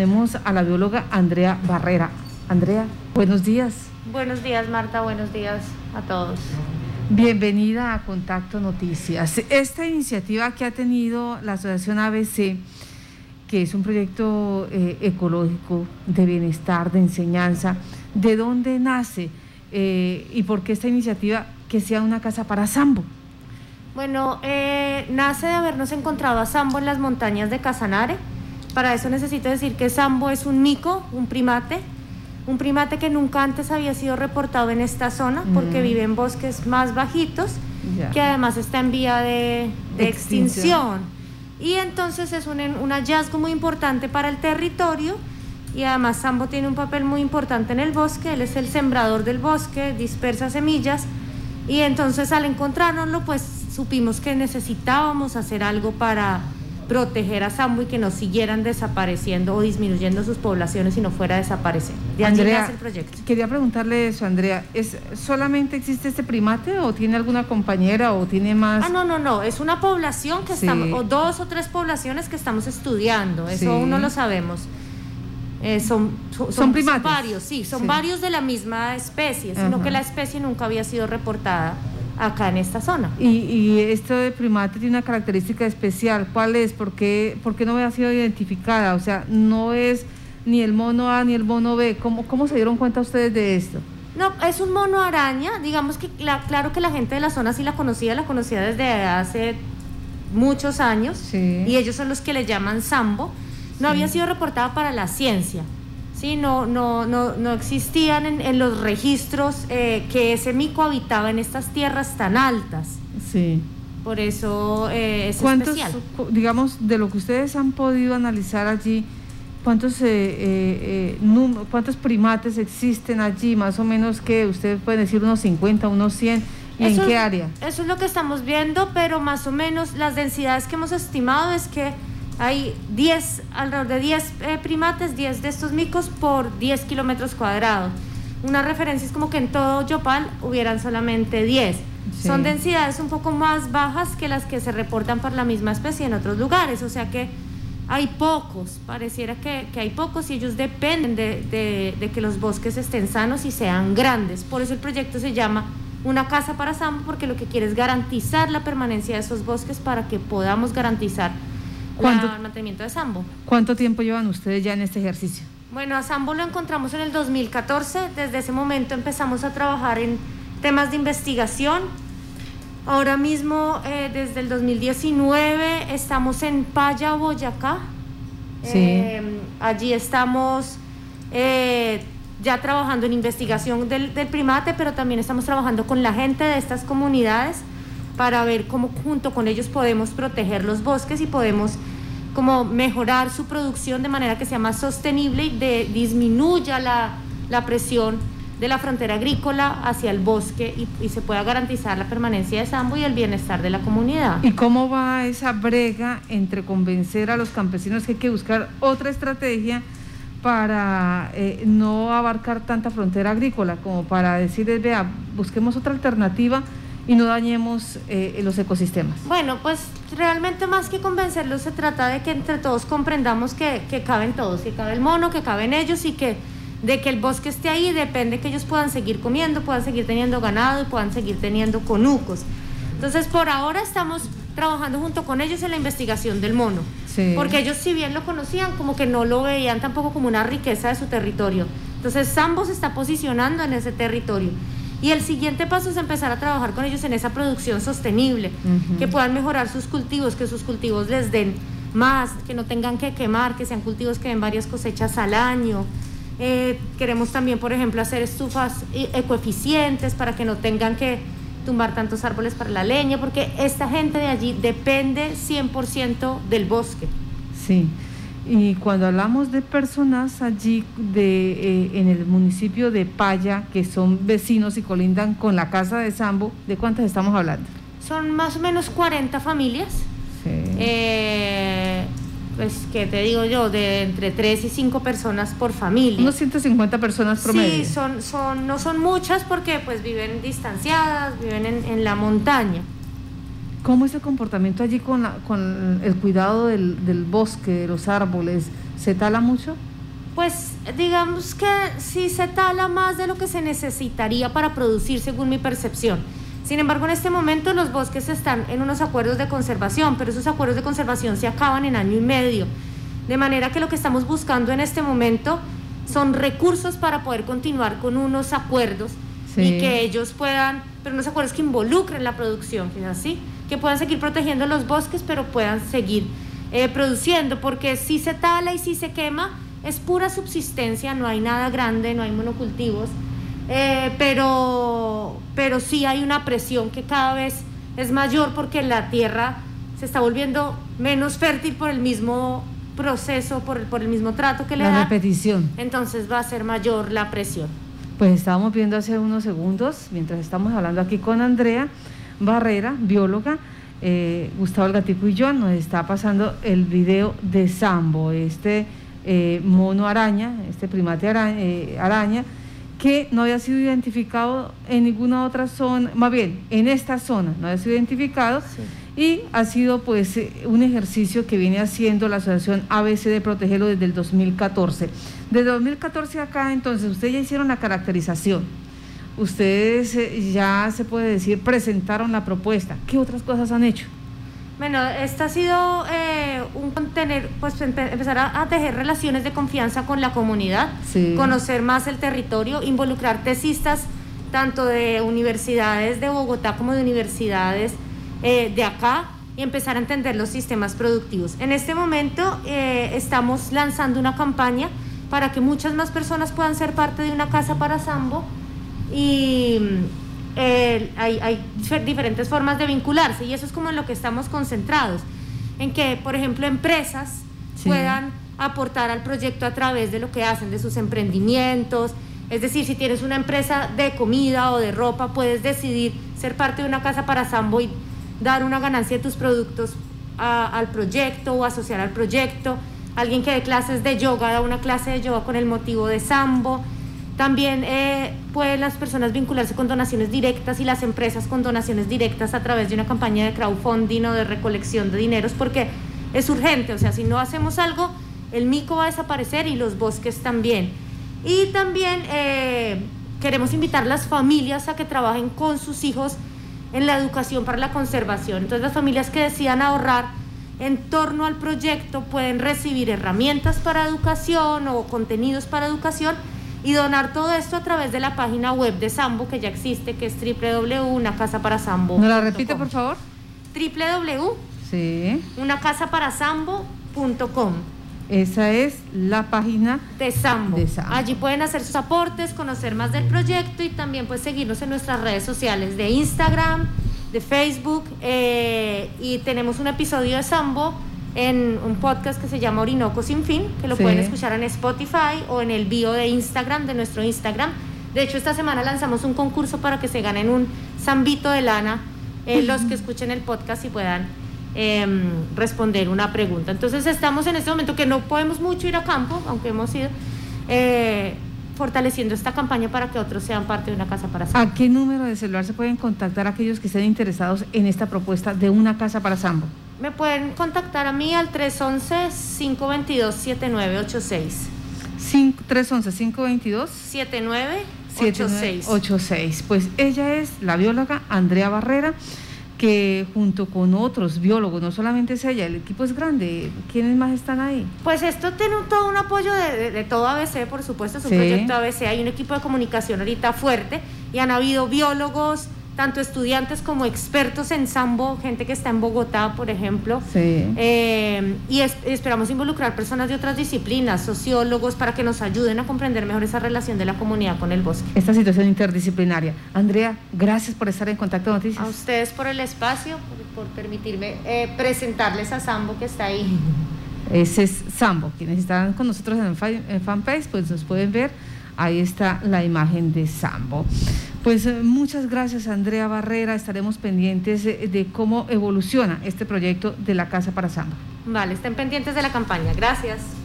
tenemos a la bióloga Andrea Barrera. Andrea, buenos días. Buenos días, Marta. Buenos días a todos. Bienvenida a Contacto Noticias. Esta iniciativa que ha tenido la Asociación ABC, que es un proyecto eh, ecológico de bienestar, de enseñanza, ¿de dónde nace eh, y por qué esta iniciativa que sea una casa para Sambo? Bueno, eh, nace de habernos encontrado a Sambo en las montañas de Casanare. Para eso necesito decir que Sambo es un mico, un primate, un primate que nunca antes había sido reportado en esta zona porque mm. vive en bosques más bajitos, que además está en vía de, extinción. Y entonces es un, un hallazgo muy importante para el territorio y además Sambo tiene un papel muy importante en el bosque, él es el sembrador del bosque, dispersa semillas y entonces al encontrárnoslo pues supimos que necesitábamos hacer algo para proteger a Sambo y que no siguieran desapareciendo o disminuyendo sus poblaciones y no fuera a desaparecer. De Andrea, el proyecto. Quería preguntarle eso, Andrea, ¿es solamente existe este primate o tiene alguna compañera o tiene más? Ah, no, no, no, es una población que estamos, o dos o tres poblaciones que estamos estudiando, eso aún no lo sabemos. Eh, son, son, primates. varios, sí, son varios de la misma especie, sino que la especie nunca había sido reportada acá en esta zona. Y, esto de primate tiene una característica especial. ¿Cuál es? ¿Por qué, no había sido identificada? O sea, no es ni el mono A ni el mono B. ¿Cómo, cómo se dieron cuenta ustedes de esto? No, es un mono araña. Digamos que claro que la gente de la zona sí la conocía, la conocía desde hace muchos años. Y ellos son los que le llaman sambo. No había sido reportada para la ciencia. ¿Sí? no, no, no, no existían en, los registros eh, que ese mico habitaba en estas tierras tan altas. Sí. Por eso eh, es ¿Cuántos, especial. Digamos, de lo que ustedes han podido analizar allí, ¿cuántos, eh, ¿cuántos primates existen allí? Más o menos que ustedes pueden decir unos 50, unos 100. ¿Y en qué área? Eso es lo que estamos viendo, pero más o menos las densidades que hemos estimado es que hay 10, alrededor de 10 eh, primates, 10 de estos micos por 10 kilómetros cuadrados. Una referencia es como que en todo Yopal hubieran solamente 10. Son densidades un poco más bajas que las que se reportan por la misma especie en otros lugares, o sea que hay pocos, pareciera que, hay pocos y ellos dependen de, de, que los bosques estén sanos y sean grandes. Por eso el proyecto se llama Una casa para Sambo, porque lo que quiere es garantizar la permanencia de esos bosques para que podamos garantizar el mantenimiento de Sambo. ¿Cuánto tiempo llevan ustedes ya en este ejercicio? Bueno, a Sambo lo encontramos en el 2014. Desde ese momento empezamos a trabajar en temas de investigación. Ahora mismo, eh, desde el 2019, estamos en Paya, Boyacá. Sí. Eh, allí estamos eh, ya trabajando en investigación del, del primate, pero también estamos trabajando con la gente de estas comunidades para ver cómo junto con ellos podemos proteger los bosques y podemos como mejorar su producción de manera que sea más sostenible y disminuya la, la presión de la frontera agrícola hacia el bosque y, y, se pueda garantizar la permanencia de Sambo y el bienestar de la comunidad. ¿Y cómo va esa brega entre convencer a los campesinos que hay que buscar otra estrategia para eh, no abarcar tanta frontera agrícola, como para decirles, vea, busquemos otra alternativa y no dañemos eh, los ecosistemas? Bueno, pues realmente más que convencerlos se trata de que entre todos comprendamos que, que caben todos, que cabe el mono, que caben ellos y que de que el bosque esté ahí depende que ellos puedan seguir comiendo, puedan seguir teniendo ganado y puedan seguir teniendo conucos. Entonces, por ahora estamos trabajando junto con ellos en la investigación del mono, porque ellos si bien lo conocían, como que no lo veían tampoco como una riqueza de su territorio. Entonces, Sambo se está posicionando en ese territorio. Y el siguiente paso es empezar a trabajar con ellos en esa producción sostenible, que puedan mejorar sus cultivos, que sus cultivos les den más, que no tengan que quemar, que sean cultivos que den varias cosechas al año. Eh, queremos también, por ejemplo, hacer estufas ecoeficientes para que no tengan que tumbar tantos árboles para la leña, porque esta gente de allí depende 100% del bosque. Sí. Y cuando hablamos de personas allí de, eh, en el municipio de Paya, que son vecinos y colindan con la casa de Sambo, ¿de cuántas estamos hablando? Son más o menos 40 familias. Sí. Eh, pues, ¿qué te digo yo? De entre 3 y 5 personas por familia. Unos 150 personas promedio. Sí, son, son, no son muchas porque pues viven distanciadas, viven en, en la montaña. ¿Cómo es el comportamiento allí con, con el cuidado del, bosque, de los árboles? ¿Se tala mucho? Pues digamos que sí se tala más de lo que se necesitaría para producir según mi percepción. Sin embargo, en este momento los bosques están en unos acuerdos de conservación, pero esos acuerdos de conservación se acaban en año y medio. De manera que lo que estamos buscando en este momento son recursos para poder continuar con unos acuerdos y que ellos puedan, pero unos acuerdos que involucren la producción, así, que puedan seguir protegiendo los bosques, pero puedan seguir eh, produciendo, porque si se tala y si se quema, es pura subsistencia, no hay nada grande, no hay monocultivos, eh, pero, pero sí hay una presión que cada vez es mayor porque la tierra se está volviendo menos fértil por el mismo proceso, por el, por el mismo trato que le da. La repetición. Entonces va a ser mayor la presión. Pues estábamos viendo hace unos segundos, mientras estamos hablando aquí con Andrea Barrera, bióloga, eh, Gustavo El Gatico y yo, nos está pasando el video de Sambo, este eh, mono araña, este primate eh, araña, que no había sido identificado en ninguna otra zona, más bien en esta zona no había sido identificado y ha sido pues un ejercicio que viene haciendo la Asociación ABC de Protegerlo desde el 2014. Desde 2014 acá entonces ustedes ya hicieron la caracterización, ustedes ya se puede decir presentaron la propuesta, ¿qué otras cosas han hecho? Bueno, esta ha sido eh, un contener, pues empezar a, tejer relaciones de confianza con la comunidad, conocer más el territorio, involucrar tesistas tanto de universidades de Bogotá como de universidades eh, de acá y empezar a entender los sistemas productivos. En este momento eh, estamos lanzando una campaña para que muchas más personas puedan ser parte de una casa para Sambo y hay, diferentes formas de vincularse y eso es como en lo que estamos concentrados, en que, por ejemplo, empresas puedan aportar al proyecto a través de lo que hacen, de sus emprendimientos. Es decir, si tienes una empresa de comida o de ropa, puedes decidir ser parte de una casa para Sambo y dar una ganancia de tus productos al proyecto o asociar al proyecto. Alguien que dé clases de yoga, da una clase de yoga con el motivo de Sambo. También eh, pueden las personas vincularse con donaciones directas y las empresas con donaciones directas a través de una campaña de crowdfunding o de recolección de dineros porque es urgente, o sea, si no hacemos algo, el mico va a desaparecer y los bosques también. Y también eh, queremos invitar a las familias a que trabajen con sus hijos en la educación para la conservación. Entonces las familias que decidan ahorrar en torno al proyecto pueden recibir herramientas para educación o contenidos para educación y donar todo esto a través de la página web de Sambo que ya existe, que es www.unacasaparasambo. ¿No la repite, por favor? www. Sí. Unacasaparasambo.com. Esa es la página de Sambo. Allí pueden hacer sus aportes, conocer más del proyecto y también pues seguirnos en nuestras redes sociales de Instagram, de Facebook eh, y tenemos un episodio de Sambo en un podcast que se llama Orinoco Sin Fin, que lo pueden escuchar en Spotify o en el bio de Instagram, de nuestro Instagram. De hecho, esta semana lanzamos un concurso para que se ganen un zambito de lana eh, los que escuchen el podcast y puedan em, responder una pregunta. Entonces, estamos en este momento que no podemos mucho ir a campo, aunque hemos ido. Eh, fortaleciendo esta campaña para que otros sean parte de una casa para Sambo. ¿A qué número de celular se pueden contactar aquellos que estén interesados en esta propuesta de una casa para Sambo? Me pueden contactar a mí al 311-522-7986. 311-522-7986. 86. Pues ella es la bióloga Andrea Barrera que junto con otros biólogos, no solamente es ella, el equipo es grande. ¿Quiénes más están ahí? Pues esto tiene todo un apoyo de, todo ABC, por supuesto, es un proyecto ABC. Hay un equipo de comunicación ahorita fuerte y han habido biólogos, tanto estudiantes como expertos en sambo, gente que está en Bogotá, por ejemplo. Eh, y esperamos involucrar personas de otras disciplinas, sociólogos, para que nos ayuden a comprender mejor esa relación de la comunidad con el bosque. Esta situación interdisciplinaria. Andrea, gracias por estar en Contacto Noticias. A ustedes por el espacio, por, permitirme eh, presentarles a Sambo que está ahí. Ese es Sambo. Quienes están con nosotros en, en fanpage, pues nos pueden ver. Ahí está la imagen de Sambo. Pues eh, muchas gracias Andrea Barrera, estaremos pendientes de, cómo evoluciona este proyecto de la Casa para Samba. Vale, estén pendientes de la campaña, gracias.